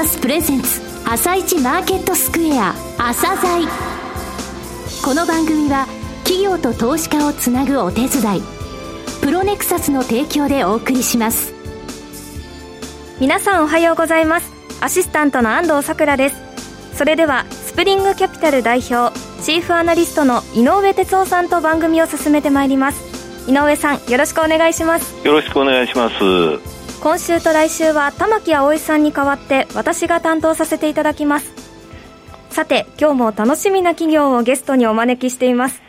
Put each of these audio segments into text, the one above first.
サスプレゼンツ朝一マーケットスクエア朝鮮この番組は企業と投資家をつなぐお手伝いプロネクサスの提供でお送りします。皆さんおはようございます。アシスタントの安藤さくらです。それではスプリングキャピタル代表チーフアナリストの井上哲夫さんと番組を進めてまいります。井上さんよろしくお願いします。よろしくお願いします。今週と来週は玉木葵さんに代わって私が担当させていただきます。さて今日も楽しみな企業をゲストにお招きしています。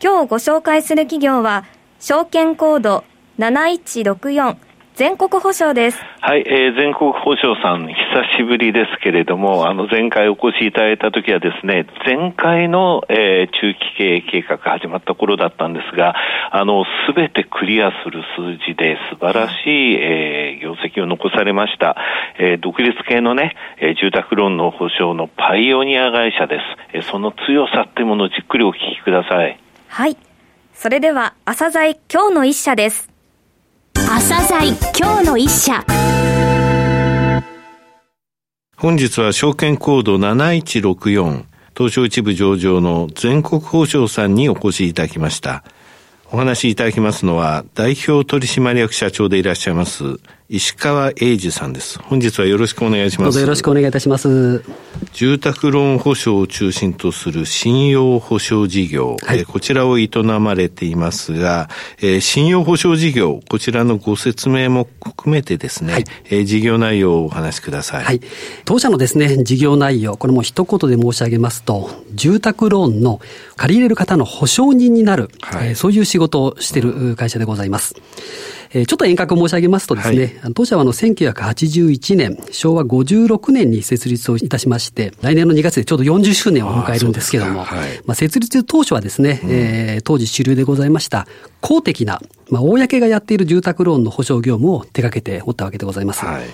今日ご紹介する企業は証券コード7164全国保証です。はい、えー、全国保証さん、久しぶりですけれども、あの、前回お越しいただいた時はですね、前回の、えー、中期経営計画が始まった頃だったんですが、あの、すべてクリアする数字で素晴らしい、えー、業績を残されました。えー、独立系のね、えー、住宅ローンの保証のパイオニア会社です。えー、その強さってものをじっくりお聞きください。はい。それでは、朝鮮今日の一社です。朝鮮今日の一社本日は証券コード7164東証一部上場の全国保証さんにお越しいただきました。お話しいただきますのは代表取締役社長でいらっしゃいます石川英二さんです。本日はよろしくお願いします。どうぞよろしくお願いいたします。住宅ローン保証を中心とする信用保証事業、はい、えー、こちらを営まれていますが、えー、信用保証事業、こちらのご説明も含めてですね、はい、えー、事業内容をお話しください。はい。当社のですね、事業内容、これも一言で申し上げますと、住宅ローンの借り入れる方の保証人になる、はい、えー、そういう仕事をしている会社でございます。えー、ちょっと遠隔申し上げますとですね、はい、当社はあの1981年、昭和56年に設立をいたしまして、来年の2月でちょうど40周年を迎えるんですけども、はい、まあ、設立当初はですね、うん、えー、当時主流でございました公的なまあ、公がやっている住宅ローンの保証業務を手掛けておったわけでございます。はい、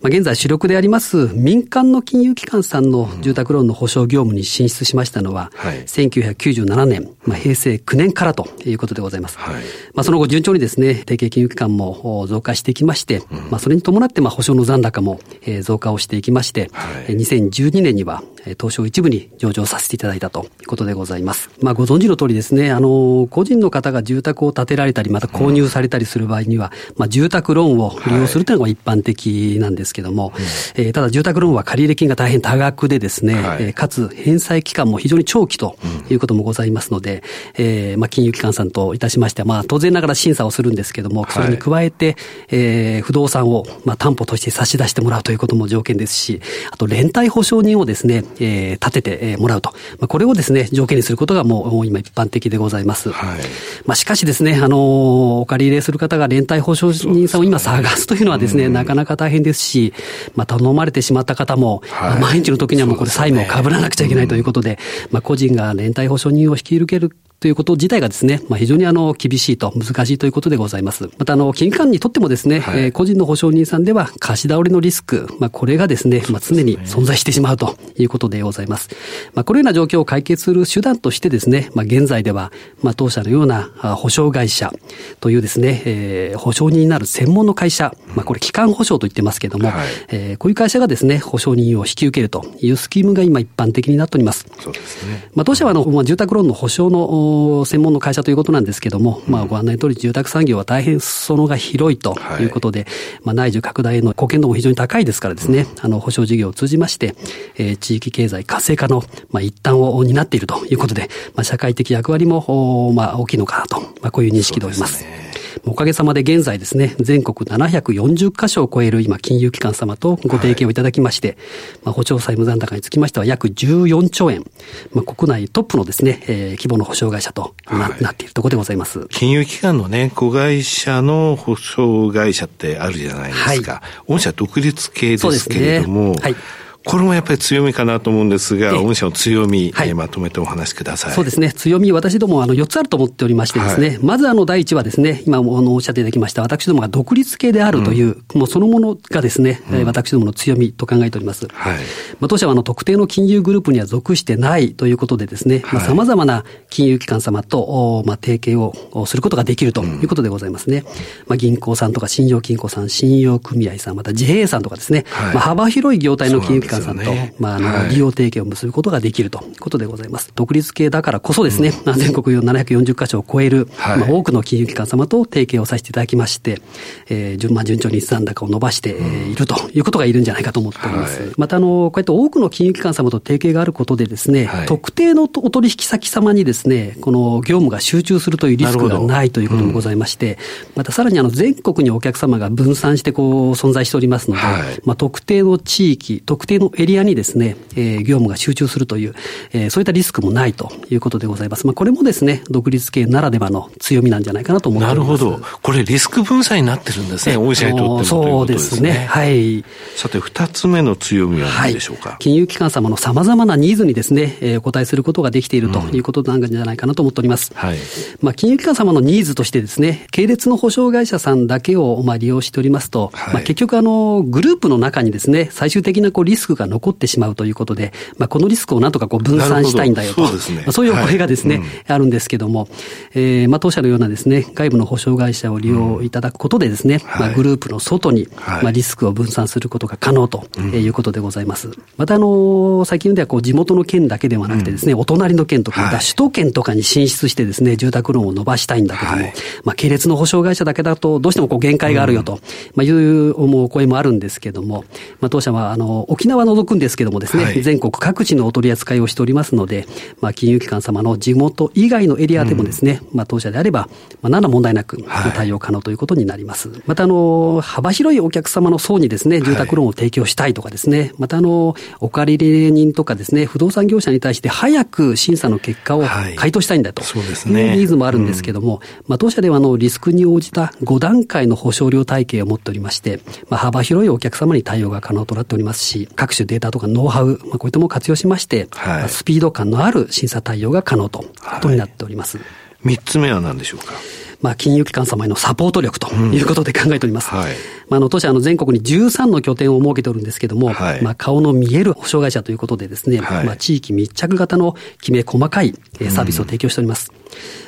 まあ、現在主力であります民間の金融機関さんの住宅ローンの保証業務に進出しましたのは、はい、1997年、まあ、平成9年からということでございます。はい、まあ、その後順調にですね、提携金融機関も増加してきまして、うん、まあ、それに伴ってまあ保証の残高も増加をしていきまして、はい、2012年には東証一部に上場させていただいたということでございます。まあ、ご存知の通りですね、あの、個人の方が住宅を建てられたり、また購入されたりする場合には、まあ、住宅ローンを利用するというのが一般的なんですけども、はい、えー、ただ住宅ローンは借入金が大変多額でですね、はい、えー、かつ返済期間も非常に長期ということもございますので、うん、えー、まあ、金融機関さんといたしましては、まあ、当然ながら審査をするんですけども、それに加えて、えー、不動産を、まあ、担保として差し出してもらうということも条件ですし、あと連帯保証人をですね、えー、立ててもらうと。まあ、これをですね、条件にすることがもう今一般的でございます。はい、まあ、しかしですね、あの、お借り入れする方が連帯保証人さんを今探すというのはですね、なかなか大変ですし、まあ、頼まれてしまった方も、はい、毎日の時にはもうこれ債務を被らなくちゃいけないということで、まあ、個人が連帯保証人を引き受けるということ自体がですね、まあ、非常にあの、厳しいと、難しいということでございます。また、あの、金融機関にとってもですね、はい、えー、個人の保証人さんでは貸し倒れのリスク、まあ、これがですね、まあ、常に存在してしまうということでございます。まあ、このような状況を解決する手段としてですね、まあ、現在では、まあ、当社のような保証会社というですね、えー、保証人になる専門の会社、まあ、これ、機関保証と言ってますけれども、はい、えー、こういう会社がですね、保証人を引き受けるというスキームが今一般的になっております。そうですね。まあ、当社はあの、まあ、住宅ローンの保証の専門の会社ということなんですけども、まあ、ご案内の通り住宅産業は大変裾野が広いとい。うことで、はい、まあ、内需拡大への貢献度も非常に高いですからですね、あの、保証事業を通じまして、えー、地域経済活性化の、まあ、一端を担っているということで、まあ、社会的役割も、まあ、大きいのかなと、まあ、こういう認識でおります。おかげさまで現在ですね、全国740カ所を超える今、金融機関様とご提携をいただきまして、はい、まあ、保証債務残高につきましては約14兆円、まあ、国内トップのですね、えー、規模の保証会社となはい、なっているところでございます。金融機関のね、子会社の保証会社ってあるじゃないですか。はい、御社独立系ですけれども、ね、はいこれもやっぱり強みかなと思うんですが、御社の強み、はい、えー、まとめてお話しください。そうですね。強み、私どもあの4つあると思っておりましてですね、はい、まずあの第一はですね、今もあのおっしゃっていただきました、私どもが独立系であるという、うん、もうそのものがですね、うん、私どもの強みと考えております。はい、まあ、当社はあの特定の金融グループには属してないということでですね、まあ、様々な金融機関様と、まあ、提携をすることができるということでございますね。うん、まあ、銀行さんとか信用金庫さん、信用組合さん、また自営さんとかですね、まあ、幅広い業態の金融機関さんと、ね、まあ、あの、利用提携を結ぶことができるということでございます。独立系だからこそですね、うん、全国740カ所を超える、はい、まあ、多くの金融機関様と提携をさせていただきまして、えー、順、まあ、順調に資産高を伸ばしているということがいるんじゃないかと思っております。はい、また、あの、こうやって多くの金融機関様と提携があることでですね、はい、特定のお取引先様にですね、この業務が集中するというリスクがないということもございまして、うん、またさらにあの全国にお客様が分散してこう存在しておりますので、まあ、特定の地域、特定のエリアにですね、えー、業務が集中するという、えー、そういったリスクもないということでございます。まあ、これもですね、独立系ならではの強みなんじゃないかなと思って。なるほど。これリスク分散になってるんですね、御社にとってもそうですね。はい。さて、二つ目の強みは何でしょうか、はい、金融機関様の様々なニーズにですね、えー、お答えすることができているということなんじゃないかなと思っております。うん、はい。まあ、金融機関様のニーズとしてですね、系列の保証会社さんだけをまあ利用しておりますと、はい、まあ、結局あの、グループの中にですね、最終的なこうリスクが残ってしまうということで、まあ、このリスクをなんとかこう分散したいんだよと。そうね。まあ、そういうお声がですね、はいあるんですけども、えー、まあ、当社のようなですね、外部の保証会社を利用いただくことでですね、うん、まあ、グループの外に、まあ、リスクを分散することが可能ということでございます。また、あの、最近ではこう、地元の県だけではなくてですね、お隣の県とか、首都圏とかに進出してですね、住宅ローンを伸ばしたいんだけども、まあ、系列の保証会社だけだと、どうしてもこう、限界があるよと、まあ、いう思う声もあるんですけども、まあ、当社は、あの、沖縄除くんですけどもですね、全国各地のお取り扱いをしておりますので、まあ、金融機関様の地元以外のエリアでもですね、うん、まあ、当社であれば、まあ、何ら問題なく対応可能ということになります。はい、また、あの、幅広いお客様の層にですね、住宅ローンを提供したいとかですね、はい、また、あの、お借り人とかですね、不動産業者に対して早く審査の結果を回答したいんだと、はい、そうですね。ニーズもあるんですけども、うん、まあ、当社では、あの、リスクに応じた5段階の保証料体系を持っておりまして、まあ、幅広いお客様に対応が可能となっておりますし、各種データとかノウハウ、まあ、こういったものを活用しまして、はい、スピード感のある審査対応が可能とい。うことになっております。三、つ目は何でしょうか？まあ、金融機関様へのサポート力ということで考えております。うん、はい。まあ、あの、当社、あの、全国に13の拠点を設けておるんですけども、はい、まあ、顔の見える保証会社ということでですね、はい、まあ、地域密着型のきめ細かいサービスを提供しております。うん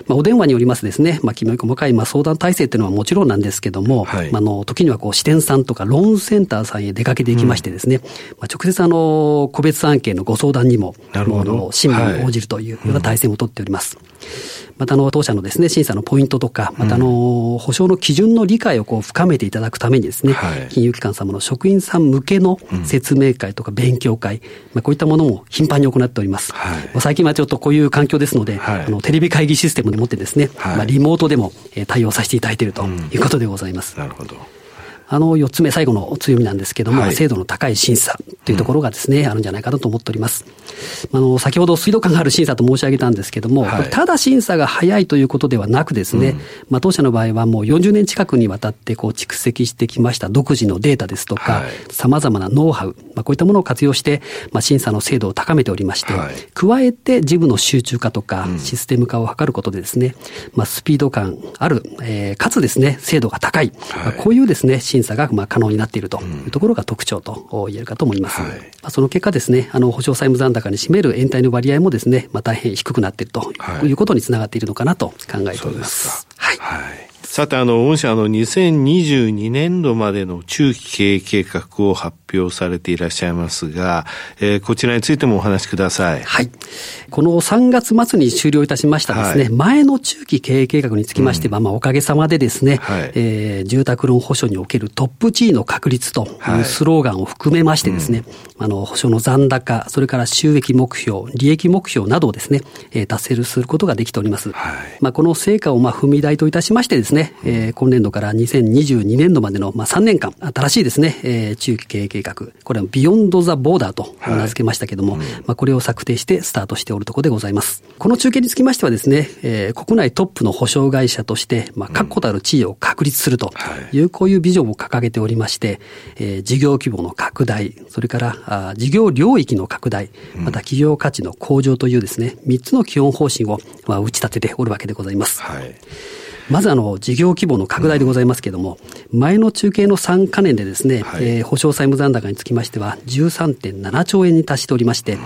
まあ、お電話によりますですね、まあ、きめ細かい、まあ、相談体制っていうのはもちろんなんですけども、はい、まあ、の、時にはこう、支店さんとかローンセンターさんへ出かけていきましてですね、うん、まあ、直接あの、個別案件のご相談にも、なるほど。審理に応じるというような体制も取っております。はいうん、また、あの、当社のですね、審査のポイントとか、また、あの、保証の基準の理解をこう、深めていただくためにですね、はい、金融機関様の職員さん向けの説明会とか勉強会、まあ、こういったものも頻繁に行っております。はい、最近はちょっとこういう環境ですので、あの、テレビ会議システムでもってですね、はい、まあ、リモートでも対応させていただいているということでございます。うん、なるほど。あの、四つ目、最後の強みなんですけども、はい、精度の高い審査というところがですね、うん、あるんじゃないかなと思っております。あの、先ほどスピード感がある審査と申し上げたんですけども、はい、ただ審査が早いということではなくですね、うん、まあ、当社の場合はもう40年近くにわたってこう蓄積してきました独自のデータですとか、さまざまなノウハウ、まあ、こういったものを活用して、まあ、審査の精度を高めておりまして、はい、加えて事務の集中化とか、システム化を図ることでですね、まあ、スピード感ある、えー、かつですね、精度が高い、まあ、こういうですね、審査がまあ可能になっているというところが特徴と言えるかと思います。はい、まあ、その結果ですね、あの、保証債務残高に占める延滞の割合もですね、まあ、大変低くなっているということにつながっているのかなと考えております。はい。はいさて、あの、御社の2022年度までの中期経営計画を発表されていらっしゃいますが、えー、こちらについてもお話しください。はい。この3月末に終了いたしましたですね、はい、前の中期経営計画につきましては、うん、まあ、おかげさまでですね、はい、えー、住宅ローン保証におけるトップ地位の確立というスローガンを含めましてですね、はいうん、あの、保証の残高、それから収益目標、利益目標などをですね、えー、達成することができております。はい、まあ、この成果をまあ踏み台といたしましてですね、えー、今年度から2022年度までの、まあ、3年間、新しいですね、えー、中期経営計画、これはビヨンド・ザ・ボーダーと名付けましたけども、はい。うん、まあ、これを策定してスタートしておるところでございます。この中継につきましてはですね、えー、国内トップの保証会社として、まあ、確固たる地位を確立するとい。う、こういうビジョンを掲げておりまして、えー、事業規模の拡大、それからあ事業領域の拡大、また企業価値の向上というですね、3つの基本方針を、まあ、打ち立てておるわけでございます。はいまずあの、事業規模の拡大でございますけれども、前の中継の3か年でですね、はい、えー、保証債務残高につきましては、13.7兆円に達しておりまして、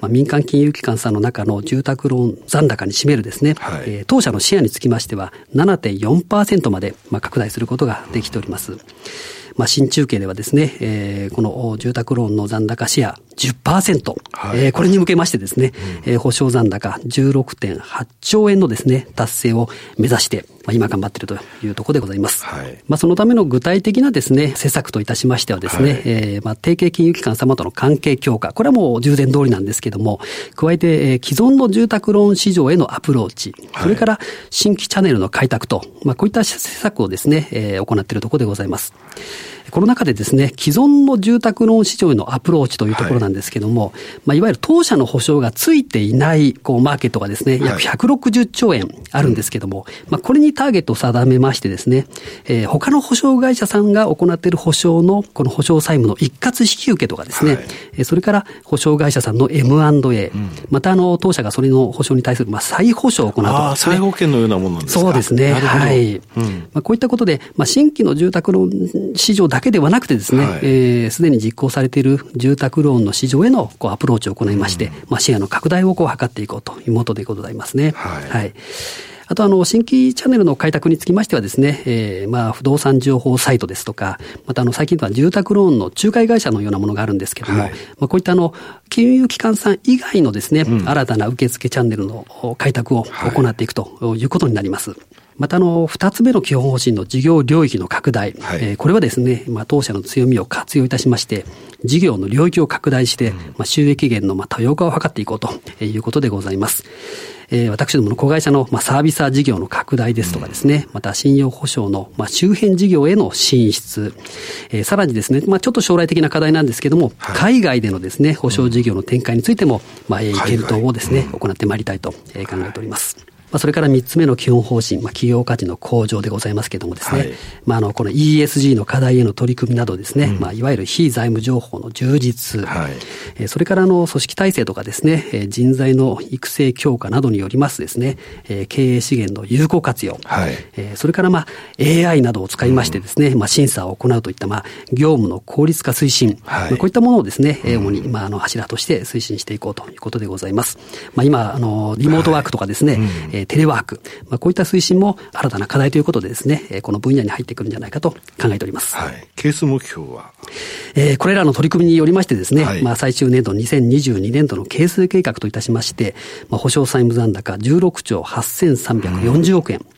まあ、民間金融機関さんの中の住宅ローン残高に占めるですね、はい、えー、当社のシェアにつきましては、7.4%まで、まあ、拡大することができております。まあ、新中継ではですね、えー、この住宅ローンの残高シェア10%、はい、えー、これに向けましてですね、うん、えー、保証残高16.8兆円のですね、達成を目指して、まあ、今頑張っているというところでございます。はい、まあ、そのための具体的なですね、施策といたしましてはですね、はい、えー、まあ、提携金融機関様との関係強化、これはもう従前通りなんですけども、加えて、えー、既存の住宅ローン市場へのアプローチ、それから新規チャンネルの開拓と、まあ、こういった施策をですね、えー、行っているところでございます。この中でですね、既存の住宅ローン市場へのアプローチというところなんですけども、はい。まあ、いわゆる当社の保証がついていない、こう、マーケットがですね、約160兆円あるんですけども、はい、まあ、これにターゲットを定めましてですね、えー、他の保証会社さんが行っている保証の、この保証債務の一括引き受けとかですね、はい、それから保証会社さんの M&A、うん、またあの、当社がそれの保証に対する、まあ、再保証を行うとか、ね、再保険のようなものなんですか？そうですね。はい。うん、まあ、こういったことで、まあ、新規の住宅ローン市場だけではなくてですね、ね、はい、えー、すでに実行されている住宅ローンの市場へのこうアプローチを行いまして、うん、まあ、シェアの拡大をこう図っていこうというもとでございますね。はい、はい。あと、あの、新規チャンネルの開拓につきましてはですね、えー、まあ、不動産情報サイトですとか、また、あの、最近では住宅ローンの仲介会社のようなものがあるんですけれども、はい、まあ、こういったあの、金融機関さん以外のですね、うん、新たな受付チャンネルの開拓を行っていくということになります。はいまた、あの、二つ目の基本方針の事業領域の拡大。はい、えー、これはですね、まあ、当社の強みを活用いたしまして、事業の領域を拡大して、うん、まあ、収益源のまあ多様化を図っていこうということでございます。えー、私どもの子会社の、まあ、サービスー事業の拡大ですとかですね、うん、また信用保証の、まあ、周辺事業への進出、えー、さらにですね、まあ、ちょっと将来的な課題なんですけれども、はい、海外でのですね、保証事業の展開についても、まあ、検討をですね、行ってまいりたいと考えております。まあ、それから3つ目の基本方針、まあ、企業価値の向上でございますけれどもですね、はい、まあ、あの、この ESG の課題への取り組みなどですね、うん、まあ、いわゆる非財務情報の充実、はい、えそれからの組織体制とかですね、え人材の育成強化などによりますですね、え経営資源の有効活用、はい、えそれからまあ、AI などを使いましてですね、うん、まあ、審査を行うといった、まあ、業務の効率化推進、はい、まあ、こういったものをですね、主に、まあ、あの、柱として推進していこうということでございます。まあ、今、あの、リモートワークとかですね、はいうんえー、テレワーク、まあ、こういった推進も新たな課題ということでですね、えー、この分野に入ってくるんじゃないかと考えております。はい。ケース目標は？えー、これらの取り組みによりましてですね、はい、まあ、最終年度2022年度の係数計画といたしまして、まあ、保証債務残高16兆8340億円、うん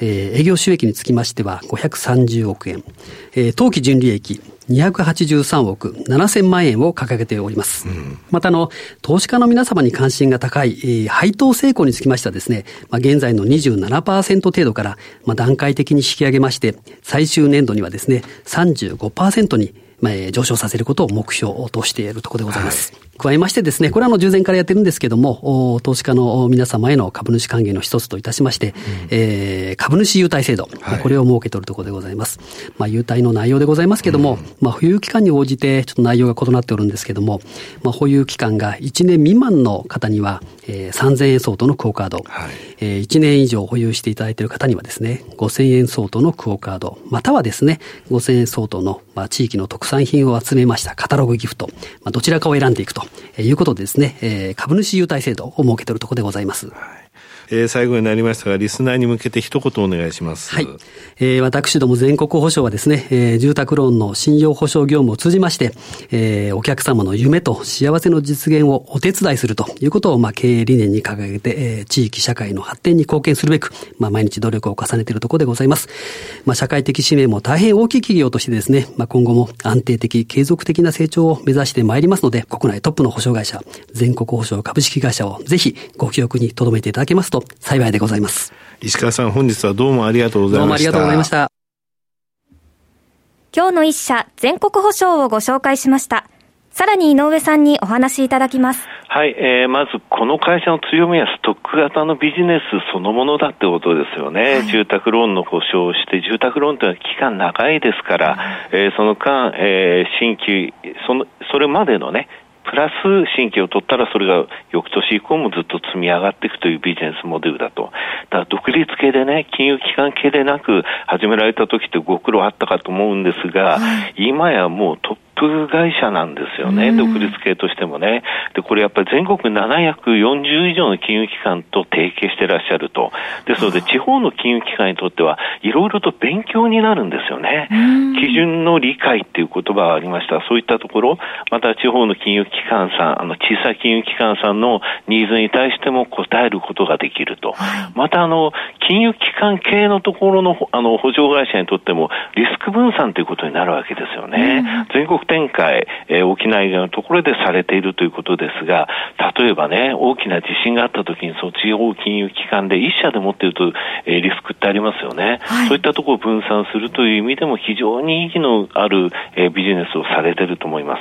えー、営業収益につきましては530億円、えー、当期純利益283億7000万円を掲げております。うん、また、あの、投資家の皆様に関心が高い、えー、配当成功につきましてはですね、まあ、現在の27%程度から、まあ、段階的に引き上げまして、最終年度にはですね、35%に、まあ、上昇させることを目標としているところでございます。はい。加えましてですね、これはあの従前からやってるんですけども、投資家の皆様への株主還元の一つといたしまして、うん、えー、株主優待制度、はい、これを設けておるところでございます。まあ、優待の内容でございますけども、うん、まあ、保有期間に応じてちょっと内容が異なっておるんですけども、まあ、保有期間が1年未満の方には、えー、3000円相当のクオカード、はい、えー、1年以上保有していただいている方にはですね、5000円相当のクオカード、またはですね、5000円相当の、まあ、地域の特産品を集めましたカタログギフト、まあ、どちらかを選んでいくということでですね、えー、株主優待制度を設けているところでございます。はいえー、最後になりましたが、リスナーに向けて一言お願いします。はい。えー、私ども全国保証はですね、えー、住宅ローンの信用保証業務を通じまして、えー、お客様の夢と幸せの実現をお手伝いするということを、まあ、経営理念に掲げて、えー、地域社会の発展に貢献するべく、まあ、毎日努力を重ねているところでございます。まあ、社会的使命も大変大きい企業としてですね、まあ、今後も安定的、継続的な成長を目指してまいりますので、国内トップの保証会社、全国保証株式会社をぜひご記憶に留めていただけますとと幸いでございます。石川さん、本日はどうもありがとうございました。どうもありがとうございました。今日の一社、全国保証をご紹介しました。さらに井上さんにお話しいただきます。はい、えー、まずこの会社の強みはストック型のビジネスそのものだってことですよね。はい、住宅ローンの保証をして、住宅ローンというのは期間長いですから、はい、えー、その間、えー、新規、その、それまでのね、プラス新規を取ったらそれが翌年以降もずっと積み上がっていくというビジネスモデルだと。だから独立系でね、金融機関系でなく始められた時ってご苦労あったかと思うんですが、はい、今やもうトッププ会社なんですよね、独立系としてもね。で、これやっぱり全国740以上の金融機関と提携してらっしゃると。ですので、地方の金融機関にとっては、いろいろと勉強になるんですよね。基準の理解っていう言葉がありました。そういったところ、また地方の金融機関さん、あの、小さい金融機関さんのニーズに対しても応えることができると。また、あの、金融機関系のところの、あの、補助会社にとっても、リスク分散ということになるわけですよね。全国展開、えー、沖縄以外のところでされているということですが、例えばね、大きな地震があった時に、その地方金融機関で一社で持っていると、えー、リスクってありますよね、はい、そういったところを分散するという意味でも非常に意義のある、えー、ビジネスをされていると思います。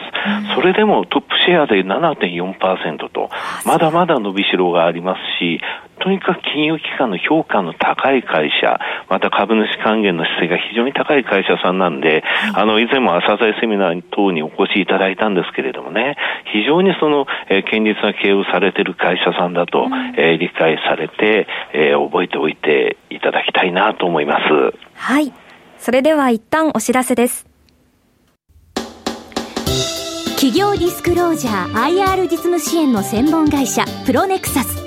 うん、それでもトップシェアで7.4%と、まだまだ伸びしろがありますし、とにかく金融機関の評価の高い会社、また株主還元の姿勢が非常に高い会社さんなんで、あの、以前も朝鮮セミナー等にお越しいただいたんですけれどもね、非常にその、えー、堅実な経営をされている会社さんだと、うん、えー、理解されて、えー、覚えておいていただきたいなと思います。はい。それでは一旦お知らせです。企業ディスクロージャー IR 実務支援の専門会社プロネクサス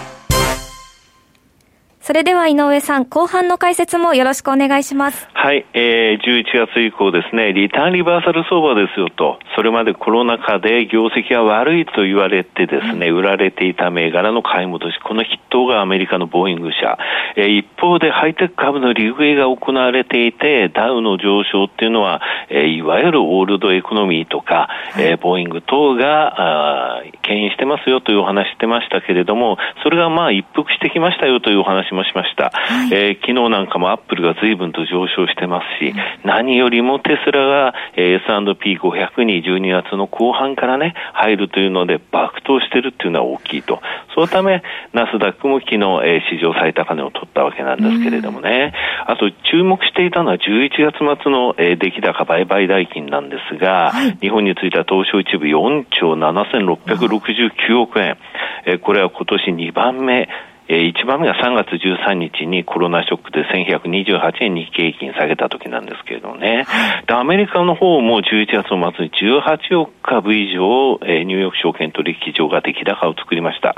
それでは井上さん、後半の解説もよろしくお願いします。はい、えー、11月以降ですね、リターンリバーサル相場ですよと、それまでコロナ禍で業績が悪いと言われてですね、売られていた銘柄の買い戻し、この筆頭がアメリカのボーイング社。えー、一方でハイテク株の利食いが行われていて、ダウの上昇っていうのは、えー、いわゆるオールドエコノミーとか、えー、ボーイング等が、あ牽引してますよというお話してましたけれども、それがまあ一服してきましたよというお話もしました。はい、えー、昨日なんかもアップルが随分と上昇してますし、うん、何よりもテスラが、えー、S&P500 に12月の後半からね、入るというので爆投してるっていうのは大きいと。そのため、ナスダックも昨日、えー、史上最高値を取ったわけなんですけれどもね。うん、あと、注目していたのは11月末の、えー、出来高売買代金なんですが、はい、日本については東証一部4兆7669億円。えー、これは今年2番目、えー、1番目が3月13日にコロナショックで1128円日経平均下げた時なんですけれどもね。で、アメリカの方も11月の末に18億株以上、えー、ニューヨーク証券取引所が出来高を作りました。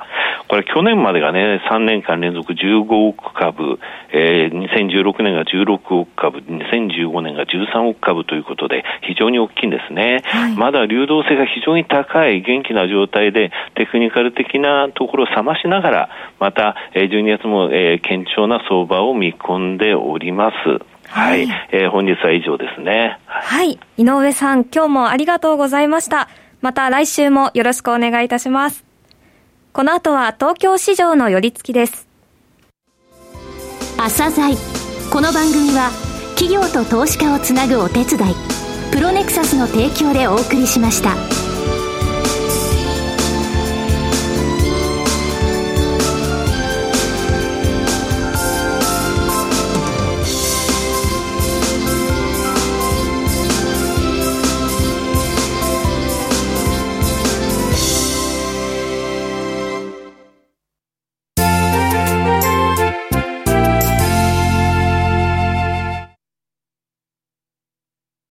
これ去年までがね、3年間連続15億株、えー、2016年が16億株、2015年が13億株ということで非常に大きいんですね。はい、まだ流動性が非常に高い元気な状態でテクニカル的なところを冷ましながら、また12月も、えー、堅調な相場を見込んでおります。はい、はい、えー、本日は以上ですね。はい。井上さん、今日もありがとうございました。また来週もよろしくお願いいたします。この後は東京市場の寄り付きです。朝鮮この番組は企業と投資家をつなぐお手伝い、プロネクサスの提供でお送りしました。